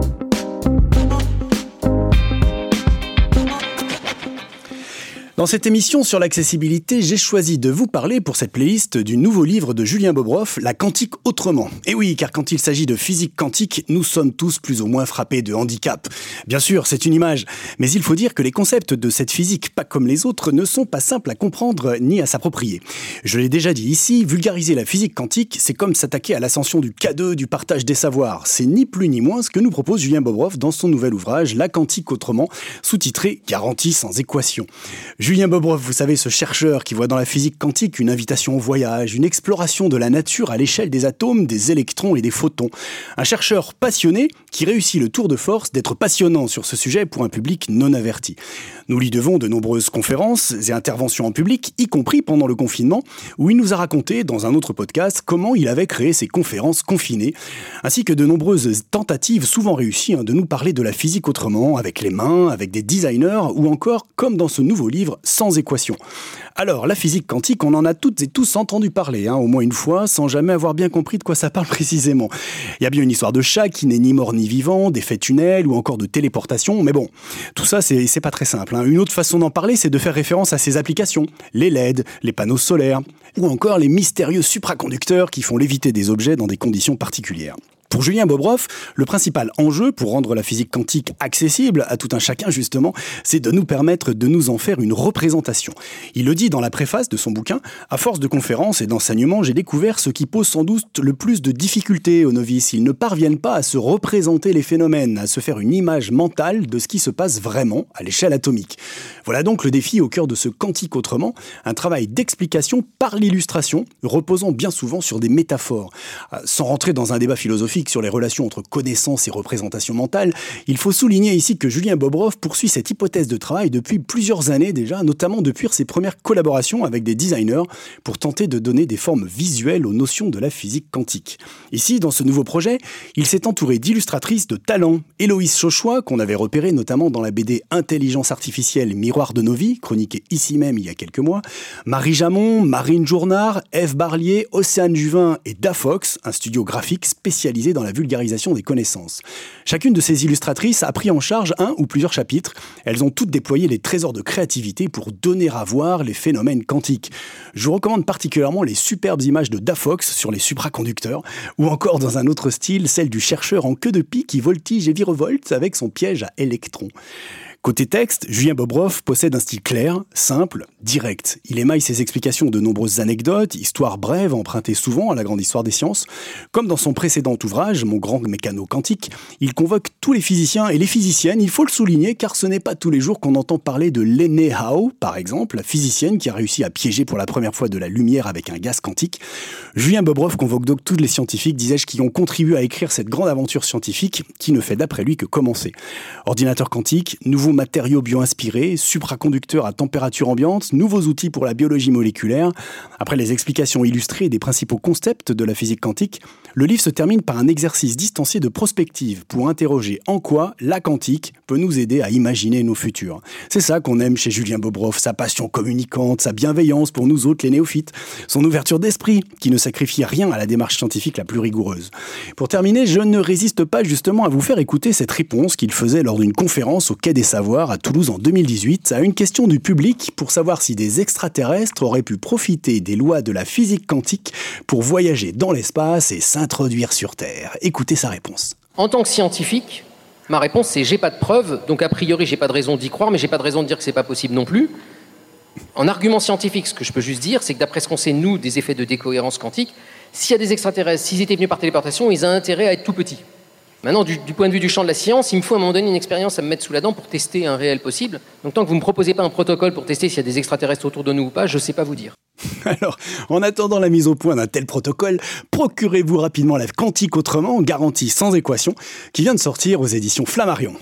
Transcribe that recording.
Thank you Dans cette émission sur l'accessibilité, j'ai choisi de vous parler pour cette playlist du nouveau livre de Julien Bobroff, La quantique autrement. Et oui, car quand il s'agit de physique quantique, nous sommes tous plus ou moins frappés de handicap. Bien sûr, c'est une image, mais il faut dire que les concepts de cette physique, pas comme les autres, ne sont pas simples à comprendre ni à s'approprier. Je l'ai déjà dit ici, vulgariser la physique quantique, c'est comme s'attaquer à l'ascension du K2, du partage des savoirs. C'est ni plus ni moins ce que nous propose Julien Bobroff dans son nouvel ouvrage, La quantique autrement, sous-titré Garantie sans équation. Julien Bobroff, vous savez, ce chercheur qui voit dans la physique quantique une invitation au voyage, une exploration de la nature à l'échelle des atomes, des électrons et des photons. Un chercheur passionné qui réussit le tour de force d'être passionnant sur ce sujet pour un public non averti. Nous lui devons de nombreuses conférences et interventions en public, y compris pendant le confinement, où il nous a raconté dans un autre podcast comment il avait créé ses conférences confinées, ainsi que de nombreuses tentatives souvent réussies hein, de nous parler de la physique autrement, avec les mains, avec des designers, ou encore, comme dans ce nouveau livre, sans équation. Alors, la physique quantique, on en a toutes et tous entendu parler, hein, au moins une fois, sans jamais avoir bien compris de quoi ça parle précisément. Il y a bien une histoire de chat qui n'est ni mort ni vivant, d'effets tunnels ou encore de téléportation, mais bon, tout ça, c'est pas très simple. Hein. Une autre façon d'en parler, c'est de faire référence à ces applications, les LED, les panneaux solaires, ou encore les mystérieux supraconducteurs qui font léviter des objets dans des conditions particulières. Pour Julien Bobroff, le principal enjeu pour rendre la physique quantique accessible à tout un chacun, justement, c'est de nous permettre de nous en faire une représentation. Il le dit dans la préface de son bouquin, à force de conférences et d'enseignements, j'ai découvert ce qui pose sans doute le plus de difficultés aux novices. Ils ne parviennent pas à se représenter les phénomènes, à se faire une image mentale de ce qui se passe vraiment à l'échelle atomique. Voilà donc le défi au cœur de ce quantique autrement, un travail d'explication par l'illustration, reposant bien souvent sur des métaphores. Euh, sans rentrer dans un débat philosophique, sur les relations entre connaissance et représentation mentale, il faut souligner ici que Julien Bobroff poursuit cette hypothèse de travail depuis plusieurs années déjà, notamment depuis ses premières collaborations avec des designers pour tenter de donner des formes visuelles aux notions de la physique quantique. Ici, dans ce nouveau projet, il s'est entouré d'illustratrices de talent. Héloïse Chauchois, qu'on avait repéré notamment dans la BD Intelligence artificielle Miroir de nos vies, chroniquée ici même il y a quelques mois, Marie Jamon, Marine Journard, Eve Barlier, Océane Juvin et Dafox, un studio graphique spécialisé dans la vulgarisation des connaissances. Chacune de ces illustratrices a pris en charge un ou plusieurs chapitres. Elles ont toutes déployé les trésors de créativité pour donner à voir les phénomènes quantiques. Je vous recommande particulièrement les superbes images de Dafox sur les supraconducteurs, ou encore dans un autre style, celle du chercheur en queue de pie qui voltige et virevolte avec son piège à électrons. Côté texte, Julien Bobroff possède un style clair, simple, direct. Il émaille ses explications de nombreuses anecdotes, histoires brèves empruntées souvent à la grande histoire des sciences. Comme dans son précédent ouvrage, Mon grand mécano quantique, il convoque tous les physiciens et les physiciennes, il faut le souligner car ce n'est pas tous les jours qu'on entend parler de Lene Hao, par exemple, la physicienne qui a réussi à piéger pour la première fois de la lumière avec un gaz quantique. Julien Bobroff convoque donc tous les scientifiques, disais-je, qui ont contribué à écrire cette grande aventure scientifique qui ne fait d'après lui que commencer. Ordinateur quantique, nouveau matériaux bio-inspirés, supraconducteurs à température ambiante, nouveaux outils pour la biologie moléculaire. Après les explications illustrées des principaux concepts de la physique quantique, le livre se termine par un exercice distancié de prospective pour interroger en quoi la quantique peut nous aider à imaginer nos futurs. C'est ça qu'on aime chez Julien Bobroff, sa passion communicante, sa bienveillance pour nous autres les néophytes, son ouverture d'esprit qui ne sacrifie rien à la démarche scientifique la plus rigoureuse. Pour terminer, je ne résiste pas justement à vous faire écouter cette réponse qu'il faisait lors d'une conférence au Quai des À Toulouse en 2018 à une question du public pour savoir si des extraterrestres auraient pu profiter des lois de la physique quantique pour voyager dans l'espace et s'introduire sur Terre. Écoutez sa réponse. En tant que scientifique, ma réponse c'est j'ai pas de preuves, donc a priori j'ai pas de raison d'y croire, mais j'ai pas de raison de dire que c'est pas possible non plus. En argument scientifique, ce que je peux juste dire, c'est que d'après ce qu'on sait nous des effets de décohérence quantique, s'il y a des extraterrestres, s'ils étaient venus par téléportation, ils ont intérêt à être tout petits. Maintenant, du, point de vue du champ de la science, il me faut à un moment donné une expérience à me mettre sous la dent pour tester un réel possible. Donc tant que vous ne me proposez pas un protocole pour tester s'il y a des extraterrestres autour de nous ou pas, je ne sais pas vous dire. Alors, en attendant la mise au point d'un tel protocole, procurez-vous rapidement la Quantique Autrement, garantie sans équation, qui vient de sortir aux éditions Flammarion.